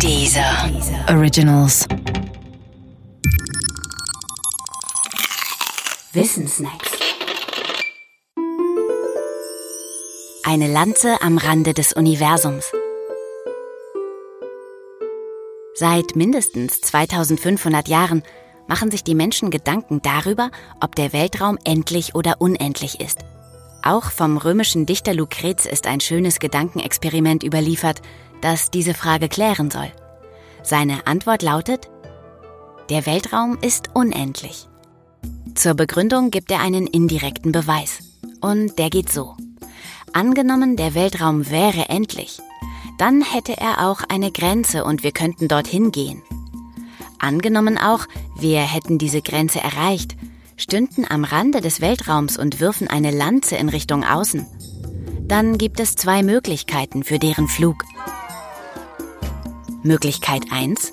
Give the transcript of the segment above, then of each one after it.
Dieser Originals. Wissensnacks. Eine Lanze am Rande des Universums. Seit mindestens 2500 Jahren machen sich die Menschen Gedanken darüber, ob der Weltraum endlich oder unendlich ist. Auch vom römischen Dichter Lucrez ist ein schönes Gedankenexperiment überliefert, das diese Frage klären soll. Seine Antwort lautet, der Weltraum ist unendlich. Zur Begründung gibt er einen indirekten Beweis. Und der geht so. Angenommen, der Weltraum wäre endlich, dann hätte er auch eine Grenze und wir könnten dorthin gehen. Angenommen auch, wir hätten diese Grenze erreicht, stünden am Rande des Weltraums und würfen eine Lanze in Richtung Außen. Dann gibt es zwei Möglichkeiten für deren Flug. Möglichkeit 1.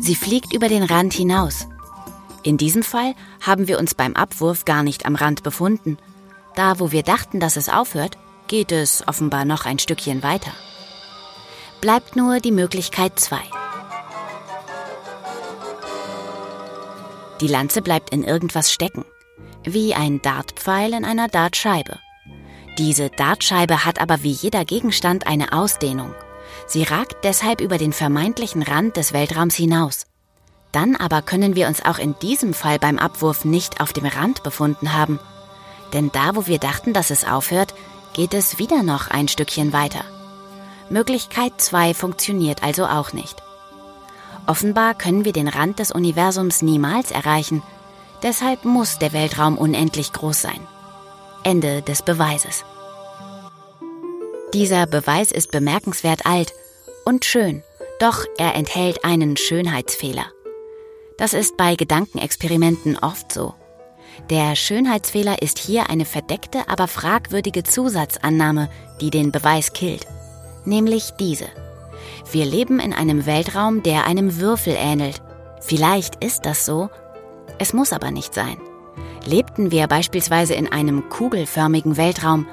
Sie fliegt über den Rand hinaus. In diesem Fall haben wir uns beim Abwurf gar nicht am Rand befunden. Da, wo wir dachten, dass es aufhört, geht es offenbar noch ein Stückchen weiter. Bleibt nur die Möglichkeit 2. Die Lanze bleibt in irgendwas stecken, wie ein Dartpfeil in einer Dartscheibe. Diese Dartscheibe hat aber wie jeder Gegenstand eine Ausdehnung. Sie ragt deshalb über den vermeintlichen Rand des Weltraums hinaus. Dann aber können wir uns auch in diesem Fall beim Abwurf nicht auf dem Rand befunden haben. Denn da, wo wir dachten, dass es aufhört, geht es wieder noch ein Stückchen weiter. Möglichkeit 2 funktioniert also auch nicht. Offenbar können wir den Rand des Universums niemals erreichen, deshalb muss der Weltraum unendlich groß sein. Ende des Beweises. Dieser Beweis ist bemerkenswert alt und schön, doch er enthält einen Schönheitsfehler. Das ist bei Gedankenexperimenten oft so. Der Schönheitsfehler ist hier eine verdeckte, aber fragwürdige Zusatzannahme, die den Beweis killt. Nämlich diese. Wir leben in einem Weltraum, der einem Würfel ähnelt. Vielleicht ist das so, es muss aber nicht sein. Lebten wir beispielsweise in einem kugelförmigen Weltraum,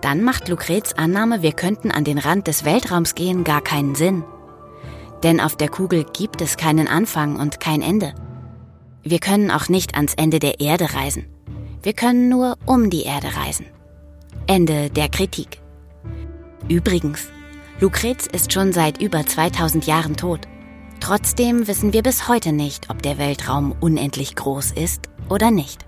dann macht Lucrets Annahme, wir könnten an den Rand des Weltraums gehen, gar keinen Sinn. Denn auf der Kugel gibt es keinen Anfang und kein Ende. Wir können auch nicht ans Ende der Erde reisen. Wir können nur um die Erde reisen. Ende der Kritik. Übrigens, Lucrez ist schon seit über 2000 Jahren tot. Trotzdem wissen wir bis heute nicht, ob der Weltraum unendlich groß ist oder nicht.